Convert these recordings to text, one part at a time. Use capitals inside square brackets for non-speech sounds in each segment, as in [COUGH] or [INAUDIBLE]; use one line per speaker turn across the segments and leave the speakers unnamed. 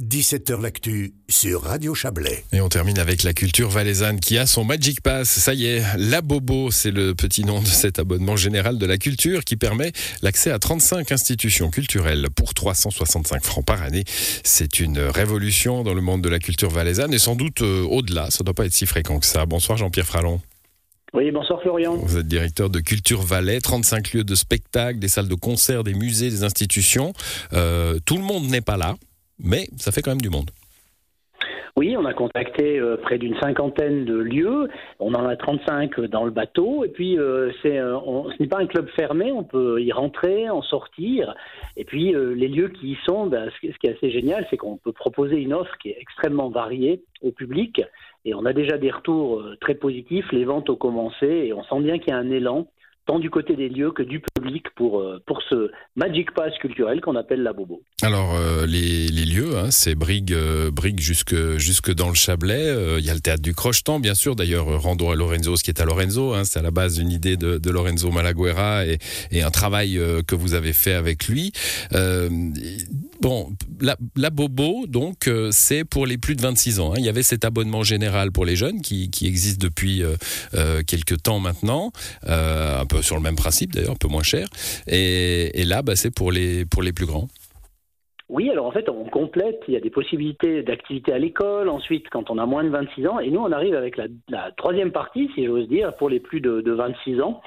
17h L'actu sur Radio Chablais.
Et on termine avec la culture valaisanne qui a son Magic Pass. Ça y est, la Bobo, c'est le petit nom de cet abonnement général de la culture qui permet l'accès à 35 institutions culturelles pour 365 francs par année. C'est une révolution dans le monde de la culture valaisanne et sans doute euh, au-delà. Ça ne doit pas être si fréquent que ça. Bonsoir Jean-Pierre Fralon.
Oui, bonsoir Florian.
Vous êtes directeur de Culture Valais, 35 lieux de spectacle, des salles de concert, des musées, des institutions. Euh, tout le monde n'est pas là mais ça fait quand même du monde.
Oui, on a contacté euh, près d'une cinquantaine de lieux. On en a 35 dans le bateau. Et puis, euh, c'est, euh, ce n'est pas un club fermé. On peut y rentrer, en sortir. Et puis, les lieux qui y sont, ben, ce, qui est assez génial, c'est qu'on peut proposer une offre qui est extrêmement variée au public. Et on a déjà des retours très positifs. Les ventes ont commencé et on sent bien qu'il y a un élan tant du côté des lieux que du public pour, euh, pour ce Magic Pass culturel qu'on appelle la Bobo.
Alors, euh, les, les, lieux, hein, c'est Brigue, euh, Brigue jusque, jusque dans le Chablais. Il y a le théâtre du Crochetan, bien sûr. D'ailleurs, Rando à Lorenzo, ce qui est à Lorenzo. Hein, c'est à la base une idée de, de Lorenzo Malaguera et, et un travail que vous avez fait avec lui. Bon, la, Bobo, donc, c'est pour les plus de 26 ans. Hein. Il y avait cet abonnement général pour les jeunes qui, existe depuis quelques temps maintenant. un peu sur le même principe d'ailleurs, un peu moins cher. Et, là, bah, c'est pour les, pour les plus grands.
Oui, alors en fait, on complète, il y a des possibilités d'activité à l'école, ensuite quand on a moins de 26 ans, et nous on arrive avec la, troisième partie, si j'ose dire, pour les plus de 26 ans,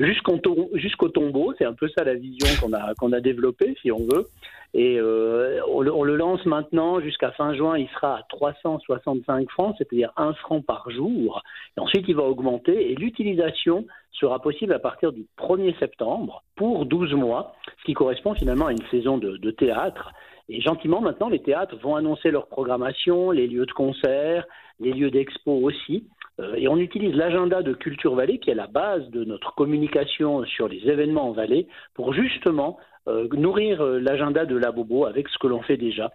jusqu'au tombeau, c'est un peu ça la vision qu'on a, qu'on a développée, si on veut. Et euh, on, le, lance maintenant jusqu'à fin juin, il sera à 365 francs, c'est-à-dire 1 franc par jour. Et ensuite, il va augmenter et l'utilisation sera possible à partir du 1er septembre pour 12 mois, ce qui correspond finalement à une saison de, théâtre. Et gentiment, maintenant, les théâtres vont annoncer leur programmation, les lieux de concert, les lieux d'expo aussi. Euh, et on utilise l'agenda de Culture Vallée, qui est la base de notre communication sur les événements en Vallée, pour justement euh, nourrir euh, l'agenda de la Bobo avec ce que l'on fait déjà,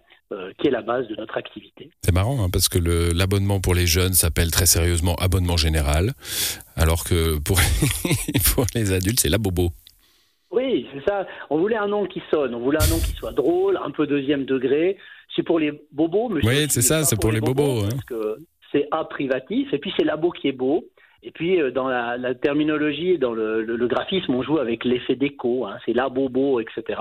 qui est la base de notre activité.
C'est marrant, hein, parce que l'abonnement pour les jeunes s'appelle très sérieusement abonnement général, alors que pour, [LAUGHS] pour les adultes, c'est la Bobo.
Oui, c'est ça. On voulait un nom qui sonne, on voulait un nom qui soit drôle, un peu deuxième degré. C'est pour les bobos,
monsieur. Oui, c'est ça, c'est pour, les bobos. hein.
parce que c'est A privatif, et puis c'est labo qui est beau. Et puis euh, dans la, terminologie et dans le, graphisme, on joue avec l'effet d'écho, hein, c'est labo beau, etc.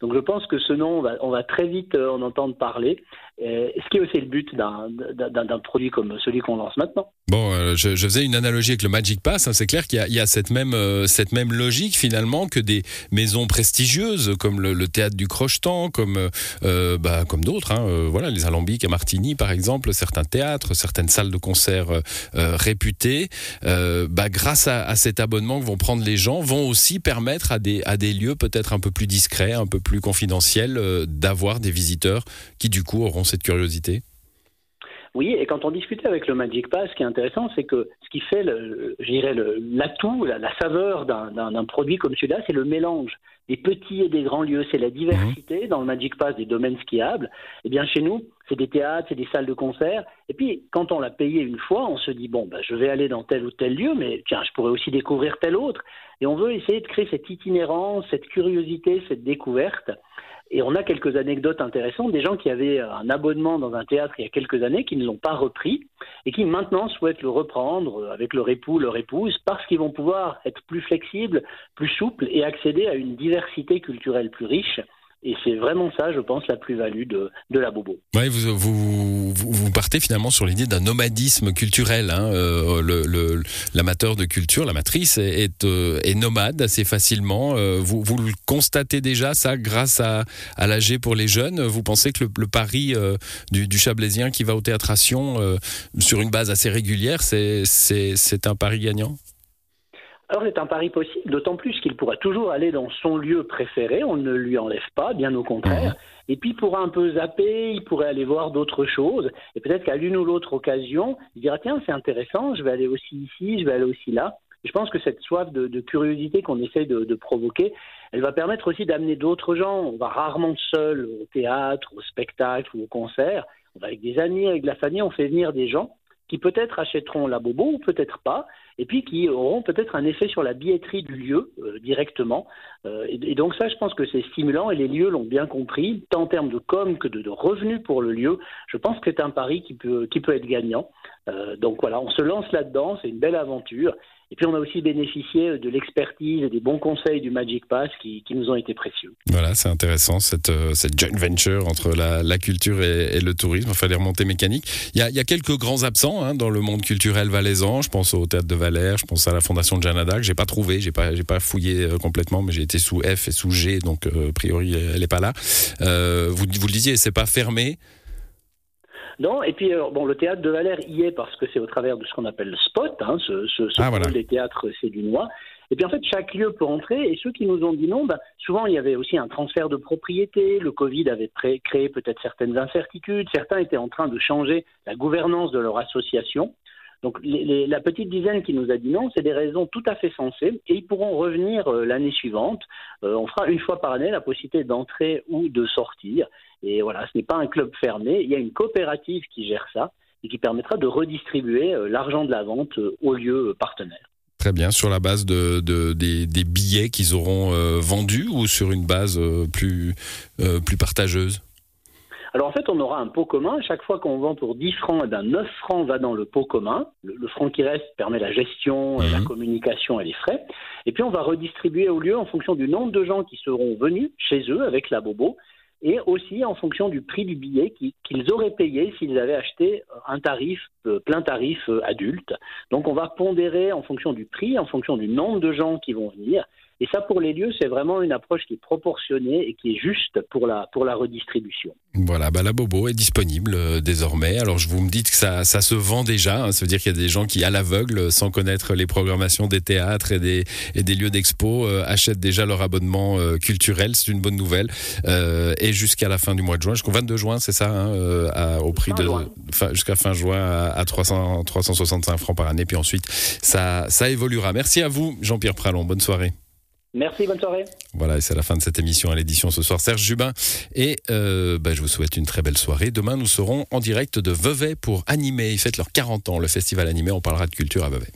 Donc je pense que ce nom, on va, très vite euh, en entendre parler. ce qui est aussi le but d'un produit comme celui qu'on lance maintenant.
Bon, euh, je, faisais une analogie avec le Magic Pass. Hein. C'est clair qu'il y, a cette même, euh, cette même logique finalement que des maisons prestigieuses comme le, théâtre du Crochetan, comme, bah, comme d'autres. Hein. voilà, les Alambics à Martigny par exemple, certains théâtres, certaines salles de concert réputées. bah, grâce à, à, cet abonnement que vont prendre les gens, vont aussi permettre à des, à des lieux peut-être un peu plus discrets, un peu plus plus confidentiel euh, d'avoir des visiteurs qui du coup auront cette curiosité?
Oui, et quand on discutait avec le Magic Pass, ce qui est intéressant, c'est que ce qui fait, l'atout, la, la, saveur d'un produit comme celui-là, c'est le mélange des petits et des grands lieux. C'est la diversité dans le Magic Pass des domaines skiables. Eh bien, chez nous, c'est des théâtres, c'est des salles de concert. Et puis, quand on l'a payé une fois, on se dit bon, bah, je vais aller dans tel ou tel lieu, mais tiens, je pourrais aussi découvrir tel autre. Et on veut essayer de créer cette itinérance, cette curiosité, cette découverte. Et on a quelques anecdotes intéressantes, des gens qui avaient un abonnement dans un théâtre il y a quelques années, qui ne l'ont pas repris, et qui maintenant souhaitent le reprendre avec leur époux, leur épouse, parce qu'ils vont pouvoir être plus flexibles, plus souples et accéder à une diversité culturelle plus riche. Et c'est vraiment ça, je pense, la plus-value de, la Bobo.
Ouais, vous, vous, vous, partez finalement sur l'idée d'un nomadisme culturel. Hein. Euh, l'amateur de culture, la matrice, est, euh, est, nomade assez facilement. Euh, vous, le constatez déjà, ça, grâce à, à l'AG pour les jeunes? Vous pensez que le, pari du, du, Chablaisien qui va au théâtre sur une base assez régulière, c'est un pari gagnant?
Alors c'est un pari possible, d'autant plus qu'il pourra toujours aller dans son lieu préféré, on ne lui enlève pas, bien au contraire. Et puis il pourra un peu zapper, il pourrait aller voir d'autres choses, et peut-être qu'à l'une ou l'autre occasion, il dira tiens c'est intéressant, je vais aller aussi ici, je vais aller aussi là. je pense que cette soif de, curiosité qu'on essaie de, de, provoquer, elle va permettre aussi d'amener d'autres gens. On va rarement seul au théâtre, au spectacle ou au concert. On va avec des amis, avec la famille, on fait venir des gens qui peut-être achèteront la bobo ou peut-être pas, et puis qui auront peut-être un effet sur la billetterie du lieu euh, directement. Euh, et, donc ça, je pense que c'est stimulant et les lieux l'ont bien compris, tant en termes de com que de, revenus pour le lieu. Je pense que c'est un pari qui peut, qui peut être gagnant. Euh, donc voilà, on se lance là-dedans, c'est une belle aventure. Et puis on a aussi bénéficié de l'expertise et des bons conseils du Magic Pass qui, nous ont été précieux.
Voilà, c'est intéressant cette, cette joint venture entre la, culture et, le tourisme, enfin les remontées mécaniques. Il y a, quelques grands absents hein, dans le monde culturel valaisan. Je pense au théâtre de Valère, je pense à la fondation de Jeanne que j'ai pas trouvé, j'ai pas, pas fouillé euh, complètement, mais j'ai été sous F et sous G, donc euh, a priori elle est pas là. Euh, vous, vous le disiez, c'est pas fermé.
Non, et puis bon, le théâtre de Valère y est parce que c'est au travers de ce qu'on appelle le spot, hein, ce, ce, ce ah, des théâtres sédunois. Et puis en fait, chaque lieu peut entrer. Et ceux qui nous ont dit non, bah, souvent il y avait aussi un transfert de propriété. Le Covid avait créé peut-être certaines incertitudes. Certains étaient en train de changer la gouvernance de leur association. Donc la petite dizaine qui nous a dit non, c'est des raisons tout à fait sensées et ils pourront revenir euh, l'année suivante. Euh, on fera une fois par année la possibilité d'entrer ou de sortir. Voilà, ce n'est pas un club fermé, il y a une coopérative qui gère ça et qui permettra de redistribuer euh, l'argent de la vente aux lieux partenaires.
Très bien, sur la base de, des, billets qu'ils auront vendus ou sur une base plus, plus partageuse?
Alors en fait, on aura un pot commun. Chaque fois qu'on vend pour 10 francs, eh bien 9 francs va dans le pot commun. Le, franc qui reste permet la gestion, la mhm. communication et les frais. Et puis on va redistribuer au lieu en fonction du nombre de gens qui seront venus chez eux avec la bobo et aussi en fonction du prix du billet qu'ils auraient payé s'ils avaient acheté un tarif, euh, plein tarif euh, adulte. Donc on va pondérer en fonction du prix, en fonction du nombre de gens qui vont venir, et ça, pour les lieux, c'est vraiment une approche qui est proportionnée et qui est juste pour la, pour la redistribution.
Voilà, bah la Bobo est disponible euh, désormais. Alors, je vous me dites que ça, ça se vend déjà. Hein. ça veut dire qu'il y a des gens qui, à l'aveugle, sans connaître les programmations des théâtres et des, et des lieux d'expo, euh, achètent déjà leur abonnement euh, culturel. C'est une bonne nouvelle. et jusqu'à la fin du mois de juin, jusqu'au 22 juin, c'est ça, hein, à, au prix de. Jusqu'à fin juin à, à 300, 365 francs par année. Puis ensuite, ça, ça évoluera. Merci à vous, Jean-Pierre Pralon. Bonne soirée.
Merci, bonne soirée.
Voilà, c'est la fin de cette émission à l'édition ce soir. Serge Jubin, et euh, bah, je vous souhaite une très belle soirée. Demain, nous serons en direct de Vevey pour animer. Ils fêtent leurs 40 ans, le festival animé. On parlera de culture à Vevey.